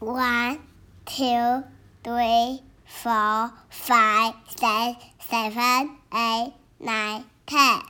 One, two, three, four, five, six, seven, eight, nine, ten.